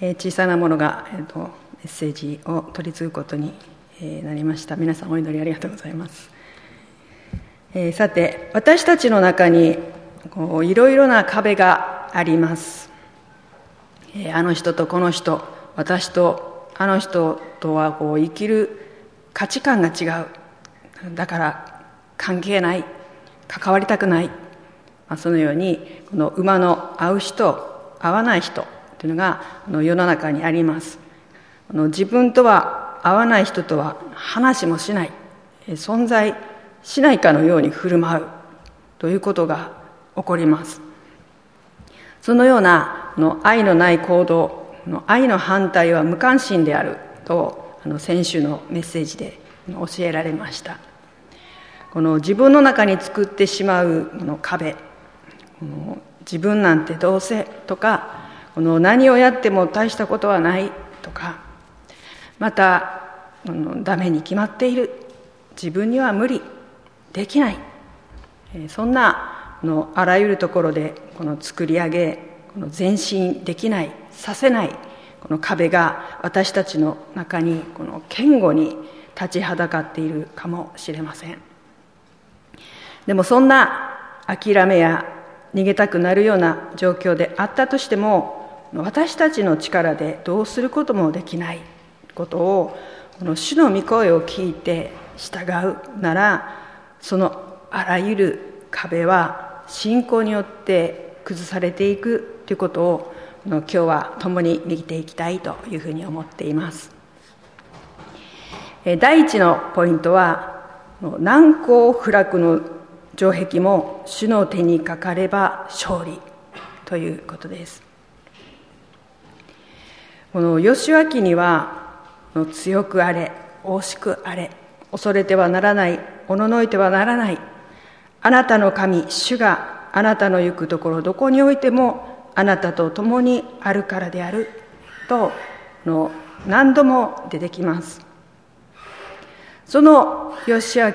小さなものが、えーと、メッセージを取り継ぐことになりました。皆さんお祈りありがとうございます、えー、さて私たちの中にこういろいろな壁があります、えー、あの人とこの人私とあの人とはこう生きる価値観が違う。だから関係ない。関わりたくない、まあ、そのようにこの馬の合う人合わない人というのが世の中にあります。自分とは合わない人とは話もしない。存在しないかのように振る舞う。ということが起こります。そのようなの愛のない行動の愛の反対は無関心である。とあの先週のメッセージで教えられました。この自分の中に作ってしまうこの壁。自分なんてどうせとかこの何をやっても大したことはないとかまたダメに決まっている。自分には無理。できない。そんなのあらゆるところでこの作り上げこの前進できないさせないこの壁が私たちの中にこの堅固に立ちはだかっているかもしれません。でもそんな諦めや逃げたくなるような状況であったとしても私たちの力でどうすることもできないことをこの主の御声を聞いて従うならそのあらゆる壁は信仰によって崩されていくということを今日は共に見ていきたいというふうに思っています。第一のポイントは難攻不落の城壁も主の手にかかれば勝利ということです。この義明には強くあれ惜しくあれ恐れてはならないおののいてはならないあなたの神主があなたの行くところどこにおいてもあなたと共にあるからであるとの何度も出てきます。その義明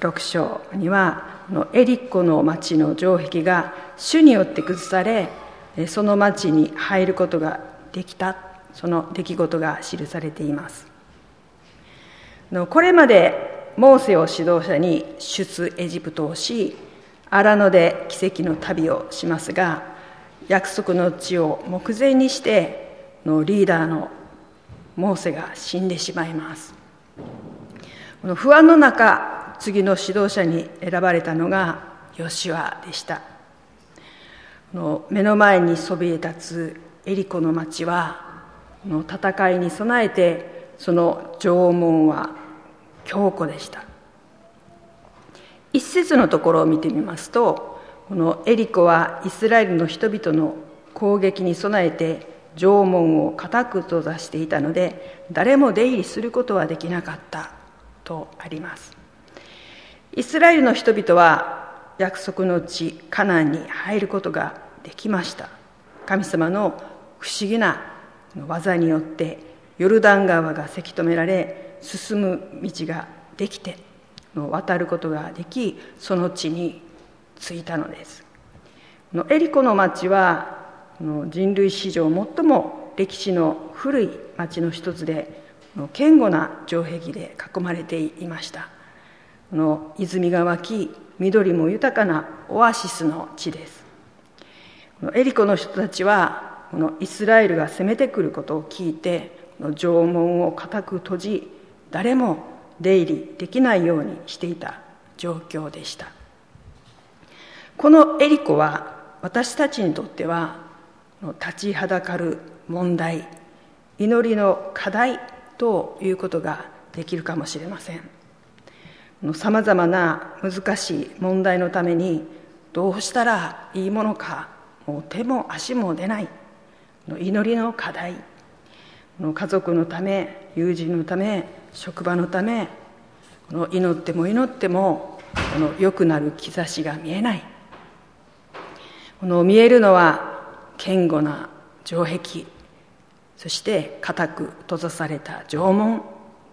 六章にはエリッコの町の城壁が主によって崩されその町に入ることができた。その出来事が記されています。これまでモーセを指導者に出エジプトをし荒野で奇跡の旅をしますが約束の地を目前にしてのリーダーのモーセが死んでしまいます。この不安の中次の指導者に選ばれたのがヨシュアでした。目の前にそびえ立つエリコの町はの戦いに備えてその縄文は強固でした。一節のところを見てみますとこのエリコはイスラエルの人々の攻撃に備えて縄文を固く閉ざしていたので誰も出入りすることはできなかったとあります。イスラエルの人々は約束の地カナンに入ることができました。神様の不思議な技によってヨルダン川がせき止められ進む道ができて渡ることができその地に着いたのです。エリコの町は人類史上最も歴史の古い町の一つで堅固な城壁で囲まれていました。の泉が湧き緑も豊かなオアシスの地です。エリコの人たちはこのイスラエルが攻めてくることを聞いて縄文を固く閉じ誰も出入りできないようにしていた状況でした。このエリコは私たちにとっては立ちはだかる問題祈りの課題ということができるかもしれません。さまざまな難しい問題のためにどうしたらいいものかもう手も足も出ない。祈りの課題。家族のため友人のため職場のためこの祈っても祈ってもこの良くなる兆しが見えない。この見えるのは堅固な城壁そして固く閉ざされた縄文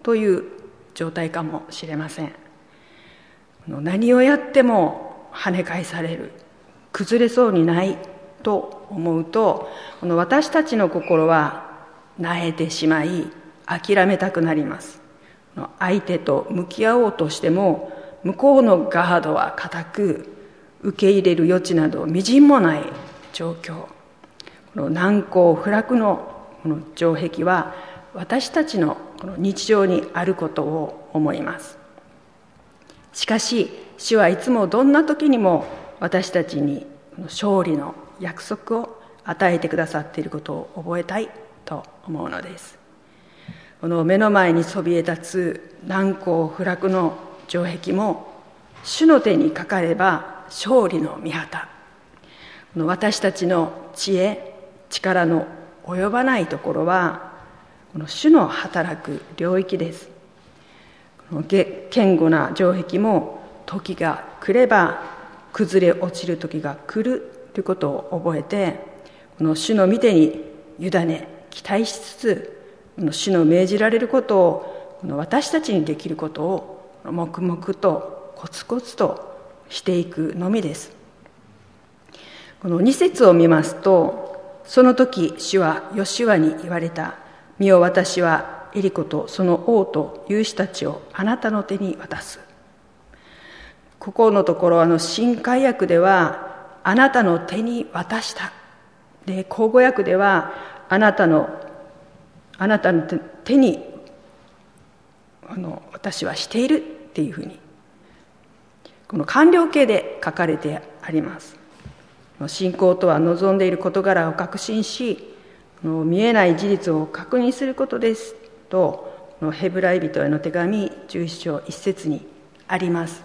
という状態かもしれません。何をやっても跳ね返される崩れそうにないと思うとこの私たちの心はなえてしまい諦めたくなります。相手と向き合おうとしても向こうのガードは固く受け入れる余地などみじんもない状況。この難攻不落のこの城壁は私たちのこの日常にあることを思います。しかし主はいつもどんな時にも私たちに勝利の約束を与えてくださっていることを覚えたいと思うのです。この目の前にそびえ立つ難攻不落の城壁も主の手にかかれば勝利の御旗。この私たちの知恵力の及ばないところはこの主の働く領域です。この堅固な城壁も時が来れば崩れ落ちる時が来るということを覚えてこの主の御手に委ね期待しつつこの主の命じられることをこの私たちにできることを黙々とコツコツとしていくのみです。この2節を見ますとその時主はヨシュアに言われた「見よ私はエリコとその王と勇士たちをあなたの手に渡す」ここのところあの新海訳では「あなたの手に渡した」で口語訳では「あなたのあなたの手にあの私はしている」っていうふうにこの完了形で書かれてあります。信仰とは望んでいる事柄を確信し見えない事実を確認することです。とヘブライ人への手紙11章1節にあります。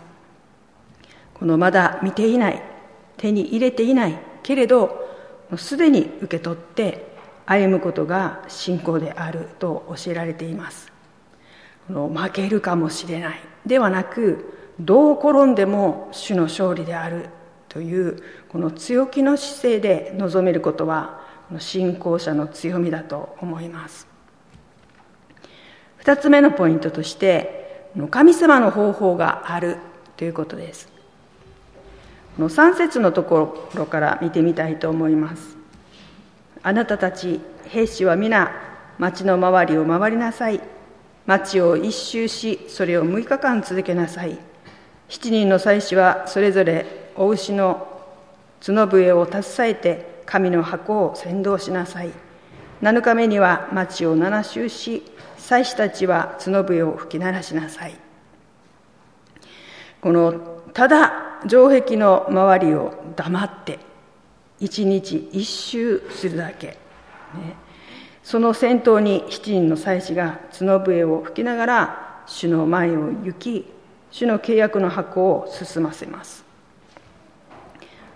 このまだ見ていない。手に入れていないけれどすでに受け取って歩むことが信仰であると教えられています。この負けるかもしれない。ではなくどう転んでも主の勝利であるというこの強気の姿勢で臨めることは信仰者の強みだと思います。二つ目のポイントとして神様の方法があるということです。の3節のところから見てみたいと思います。あなたたち兵士は皆町の周りを回りなさい。町を一周しそれを6日間続けなさい。7人の祭司はそれぞれお牛の角笛を携えて神の箱を先導しなさい。7日目には町を7周し祭司たちは角笛を吹き鳴らしなさい。このただ城壁の周りを黙って一日一周するだけ、ね、その先頭に7人の祭司が角笛を吹きながら主の前を行き主の契約の箱を進ませます。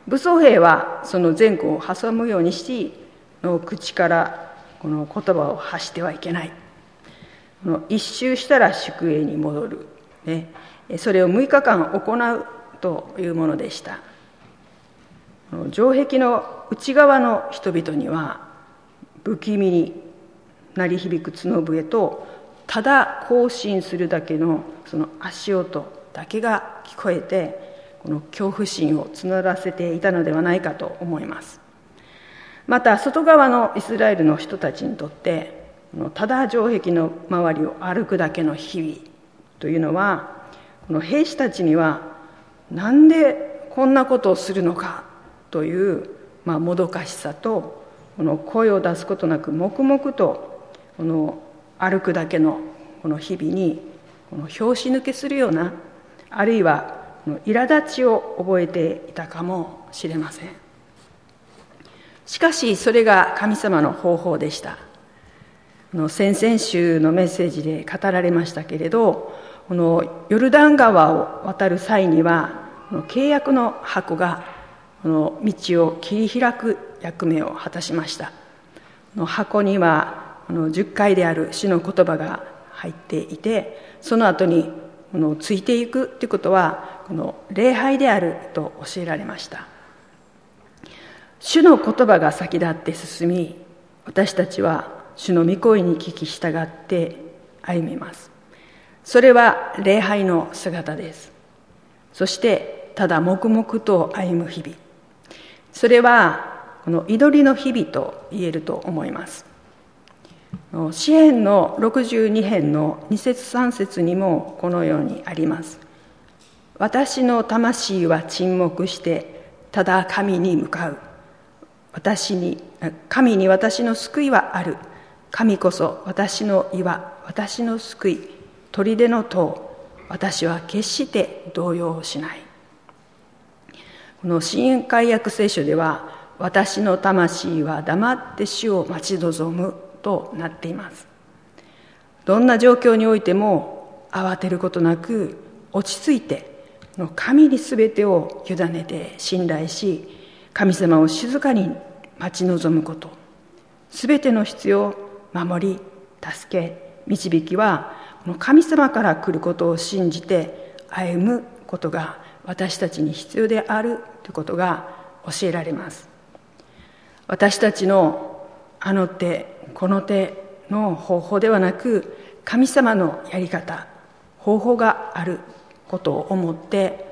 武装兵はその前後を挟むようにしの口からこの言葉を発してはいけない。一周したら宿営に戻る、ね、それを6日間行うというものでした。城壁の内側の人々には不気味に鳴り響く角笛とただ行進するだけのその足音だけが聞こえてこの恐怖心を募らせていたのではないかと思います。また外側のイスラエルの人たちにとってただ城壁の周りを歩くだけの日々というのはこの兵士たちにはなんでこんなことをするのかという、まあ、もどかしさとこの声を出すことなく黙々とこの歩くだけのこの日々にこの拍子抜けするようなあるいは苛立ちを覚えていたかもしれません。しかしそれが神様の方法でした。先々週のメッセージで語られましたけれどこのヨルダン川を渡る際には契約の箱がこの道を切り開く役目を果たしました。箱にはこの10回である主の言葉が入っていてその後にこのついていくということはこの礼拝であると教えられました。主の言葉が先立って進み私たちは主の御声に聞き従って歩みます。それは礼拝の姿です。そしてただ黙々と歩む日々。それはこの祈りの日々と言えると思います。詩篇の62編の2節3節にもこのようにあります。私の魂は沈黙してただ神に向かう。私に神に私の救いはある。神こそ私の岩私の救い。砦の塔私は決して動揺しない。この新海約聖書では私の魂は黙って死を待ち望むとなっています。どんな状況においても慌てることなく落ち着いて神に全てを委ねて信頼し神様を静かに待ち望むこと。全ての必要守り助け導きはこの神様から来ることを信じて歩むことが私たちに必要であるということが教えられます。私たちのあの手この手の方法ではなく神様のやり方方法があることを思って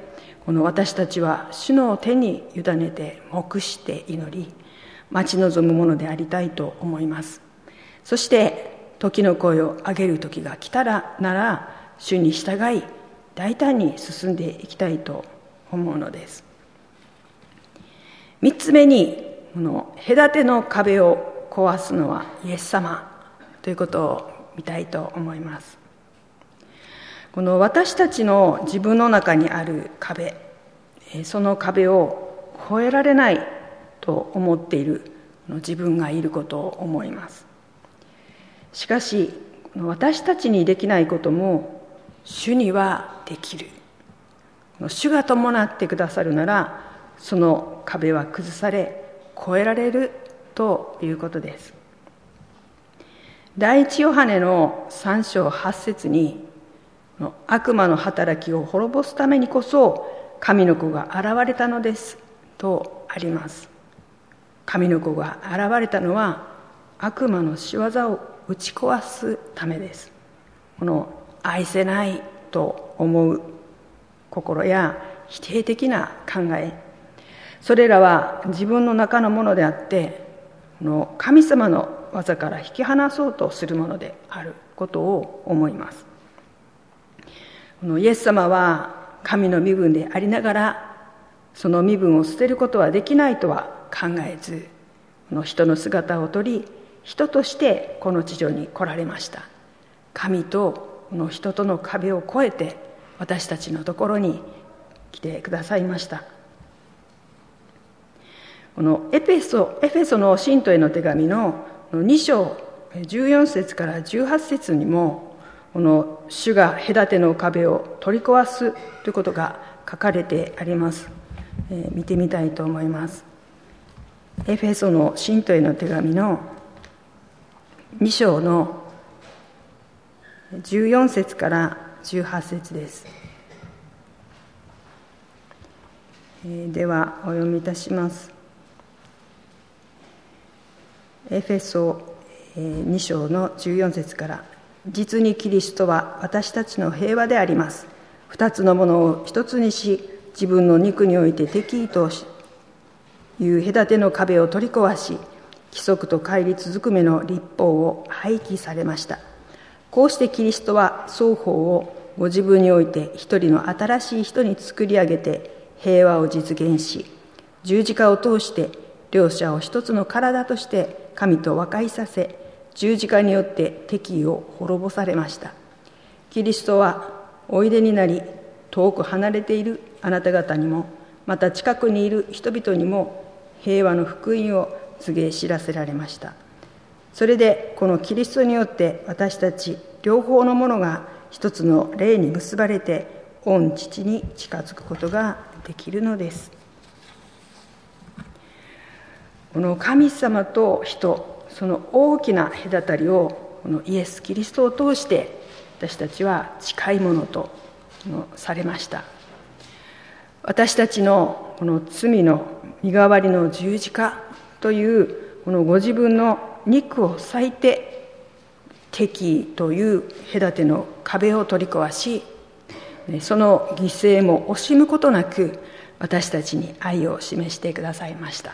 この私たちは主の手に委ねて黙して祈り待ち望むものでありたいと思います。そして時の声を上げる時が来たらなら主に従い大胆に進んでいきたいと思うのです。三つ目にこの隔ての壁を壊すのはイエス様ということを見たいと思います。この私たちの自分の中にある壁その壁を越えられないと思っている自分がいることを思います。しかし私たちにできないことも主にはできる。主が伴ってくださるならその壁は崩され越えられるということです。第一ヨハネの3章8節に悪魔の働きを滅ぼすためにこそ神の子が現れたのですとあります。神の子が現れたのは悪魔の仕業を打ち壊すためです。この愛せないと思う心や否定的な考え。それらは自分の中のものであっての神様の技から引き離そうとするものであることを思います。このイエス様は神の身分でありながらその身分を捨てることはできないとは考えずこの人の姿をとり人としてこの地上に来られました。神とこの人との壁を越えて私たちのところに来てくださいました。このエペソエフェソの信徒への手紙の2章14節から18節にもこの主が隔ての壁を取り壊すということが書かれてあります、えー、見てみたいと思います。エフェソの信徒への手紙の2章の14節から18節です。ではお読みいたします。エフェソ2章の14節から。実にキリストは私たちの平和であります。二つのものを一つにし自分の肉において敵意という隔ての壁を取り壊し規則と乖離続くめの立法を廃棄されました。こうしてキリストは双方をご自分において一人の新しい人に作り上げて平和を実現し十字架を通して両者を一つの体として神と和解させ十字架によって敵意を滅ぼされました。キリストはおいでになり遠く離れているあなた方にもまた近くにいる人々にも平和の福音を告げ知らせられました。それでこのキリストによって私たち両方のものが一つの霊に結ばれて御父に近づくことができるのです。この神様と人その大きな隔たりをこのイエス・キリストを通して私たちは近いものとされました。私たちのこの罪の身代わりの十字架というこのご自分の肉を裂いて敵という隔ての壁を取り壊しその犠牲も惜しむことなく私たちに愛を示してくださいました。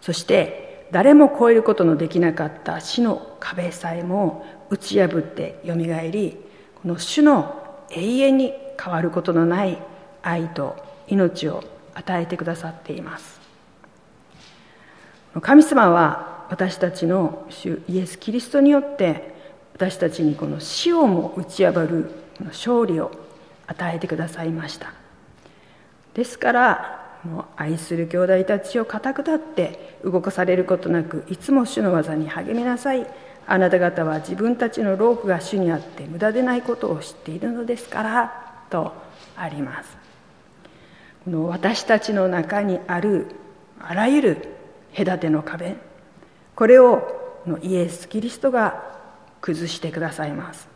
そして誰も越えることのできなかった死の壁さえも打ち破ってよみがえりこの主の永遠に変わることのない愛と命を与えてくださっています。神様は私たちの主イエス・キリストによって私たちにこの死をも打ち破る勝利を与えてくださいました。ですからもう愛する兄弟たちを固く立って動かされることなくいつも主の技に励みなさい。あなた方は自分たちの労苦が主にあって無駄でないことを知っているのですからとあります。この私たちの中にあるあらゆる隔ての壁。これをイエス・キリストが崩してくださいます。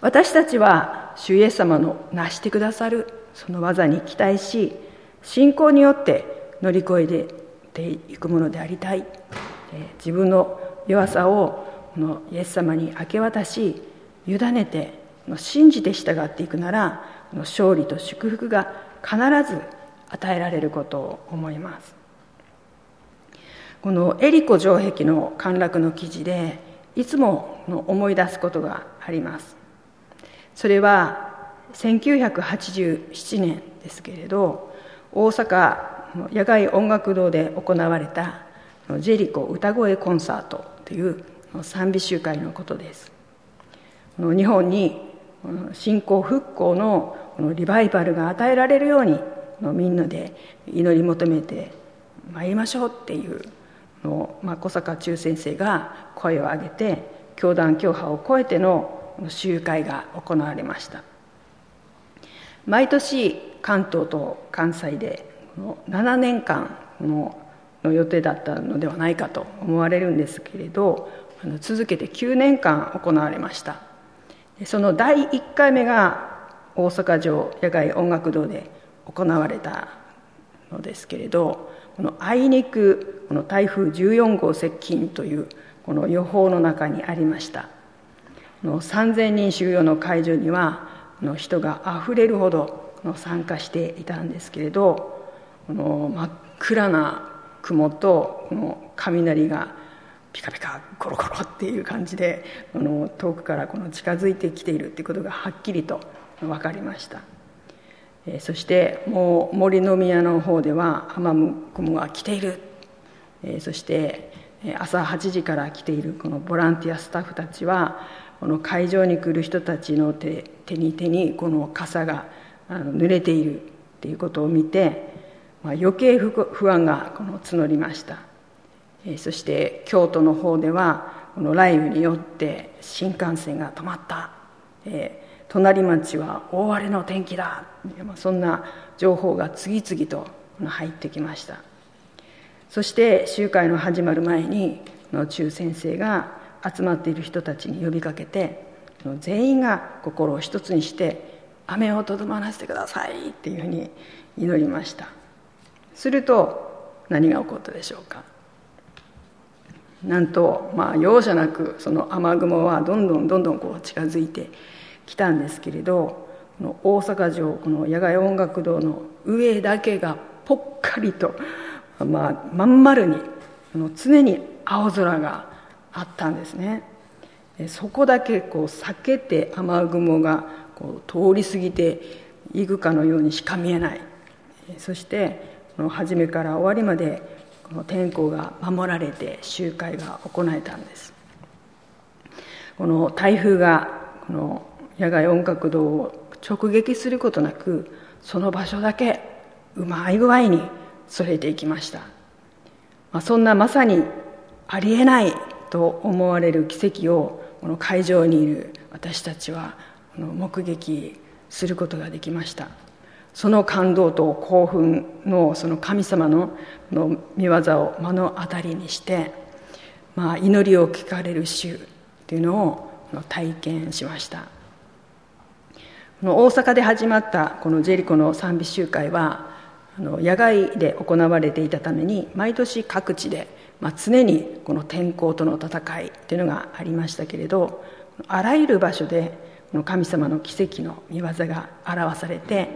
私たちは主イエス様の成してくださるその技に期待し信仰によって乗り越えていくものでありたい。自分の弱さをこのイエス様に明け渡し委ねて信じて従っていくなら勝利と祝福が必ず与えられることを思います。このエリコ城壁の陥落の記事でいつも思い出すことがあります。それは1987年ですけれど大阪野外音楽堂で行われたジェリコ歌声コンサートという賛美集会のことです。日本に信仰復興のリバイバルが与えられるようにみんなで祈り求めて参りましょうっていうの、まあ、小坂中先生が声を上げて教団教派を超えての集会が行われました。毎年関東と関西で7年間の予定だったのではないかと思われるんですけれど続けて9年間行われました。その第1回目が大阪城野外音楽堂で行われたのですけれどこのあいにくこの台風14号接近というこの予報の中にありました。の3000人収容の会場には人があふれるほど参加していたんですけれどこの真っ暗な雲とこの雷がピカピカゴロゴロっていう感じでこの遠くからこの近づいてきているっていうことがはっきりと分かりました、えそしてもう森の宮の方では雨雲が来ている、えそして朝8時から来ているこのボランティアスタッフたちはこの会場に来る人たちの手手に手にこの傘が濡れているっていうことを見て、まあ、余計不安がこの募りました、えそして京都の方ではこの雷雨によって新幹線が止まった、え、隣町は大荒れの天気だ。そんな情報が次々と入ってきました。そして集会の始まる前にの中先生が集まっている人たちに呼びかけて全員が心を一つにして雨をとどまらせてくださいっていうふうに祈りました。すると何が起こったでしょうか。なんとまあ容赦なくその雨雲はどんどんどんどんこう近づいてきたんですけれどこの大阪城この野外音楽堂の上だけがぽっかりと、まあ、まん丸に常に青空があったんですね。そこだけこう避けて雨雲がこう通り過ぎていくかのようにしか見えない。そして初めから終わりまでこの天候が守られて集会が行えたんです。この台風がこの野外音楽堂を直撃することなくその場所だけうまい具合にそれていきました、まあ、そんなまさにありえないと思われる奇跡をこの会場にいる私たちは目撃することができました。その感動と興奮のその神様のの見業を目の当たりにして、まあ、祈りを聞かれる週というのを体験しました。の大阪で始まったこのジェリコの賛美集会はあの野外で行われていたために毎年各地でまあ、常にこの天候との戦いというのがありましたけれどあらゆる場所でこの神様の奇跡の見業が表されて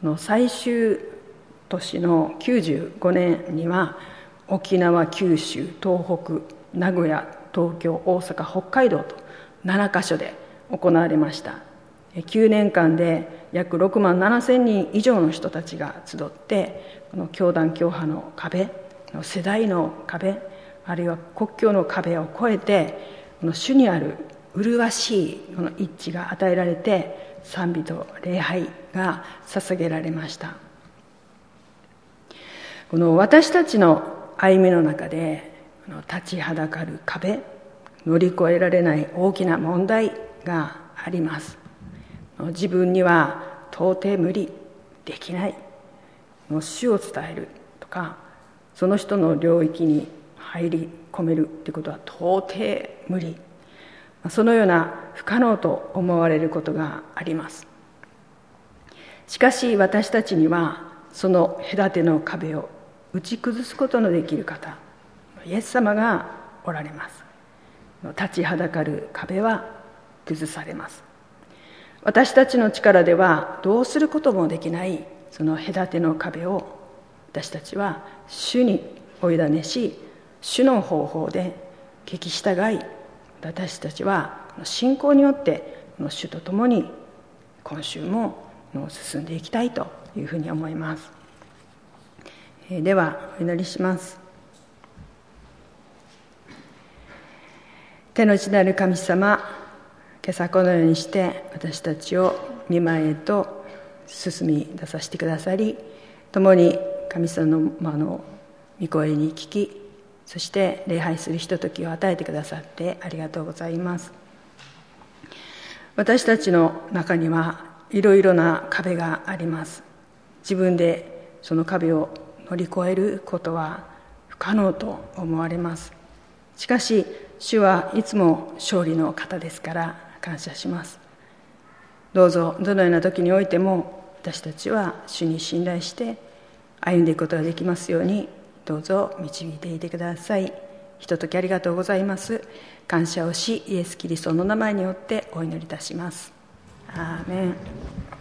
この最終年の95年には沖縄九州東北名古屋東京大阪北海道と7カ所で行われました。9年間で約6万7千人以上の人たちが集ってこの教団教派の壁世代の壁あるいは国境の壁を越えてこの主にある麗しいこの一致が与えられて賛美と礼拝が捧げられました。この私たちの歩みの中で立ちはだかる壁乗り越えられない大きな問題があります。自分には到底無理できない。死を伝えるとかその人の領域に入り込めるってことは到底無理。そのような不可能と思われることがあります。しかし私たちにはその隔ての壁を打ち崩すことのできる方イエス様がおられます。立ちはだかる壁は崩されます。私たちの力ではどうすることもできないその隔ての壁を私たちは主にお委ねし主の方法で聞き従い私たちは信仰によって主と共に今週も進んでいきたいというふうに思います。ではお祈りします。手の内なる神様今朝このようにして私たちを見舞いへと進み出させてくださり共に神様の,、まあの御声に聞きそして礼拝するひとときを与えてくださってありがとうございます。私たちの中にはいろいろな壁があります。自分でその壁を乗り越えることは不可能と思われます。しかし主はいつも勝利の方ですから感謝します。どうぞどのような時においても私たちは主に信頼して歩んでいくことができますようにどうぞ導いていてください。ひとときありがとうございます。感謝をしイエス・キリストの名前によってお祈りいたします。アーメン。